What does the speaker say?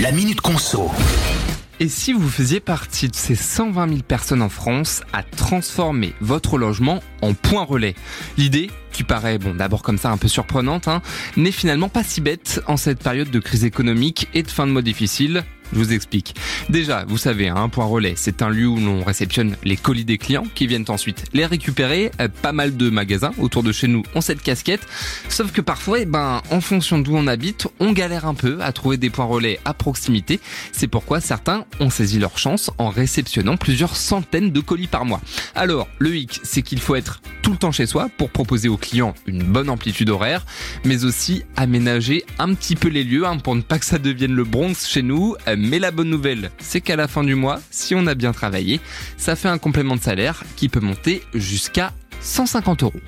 La Minute Conso. Et si vous faisiez partie de ces 120 000 personnes en France à transformer votre logement en point relais? L'idée, qui paraît bon d'abord comme ça un peu surprenante, hein, n'est finalement pas si bête en cette période de crise économique et de fin de mois difficile. Je vous explique. Déjà, vous savez, un point relais, c'est un lieu où l'on réceptionne les colis des clients qui viennent ensuite les récupérer. Euh, pas mal de magasins autour de chez nous ont cette casquette. Sauf que parfois, eh ben, en fonction d'où on habite, on galère un peu à trouver des points relais à proximité. C'est pourquoi certains ont saisi leur chance en réceptionnant plusieurs centaines de colis par mois. Alors, le hic, c'est qu'il faut être tout le temps chez soi pour proposer aux clients une bonne amplitude horaire, mais aussi aménager un petit peu les lieux hein, pour ne pas que ça devienne le bronze chez nous. Euh, mais la bonne nouvelle, c'est qu'à la fin du mois, si on a bien travaillé, ça fait un complément de salaire qui peut monter jusqu'à 150 euros.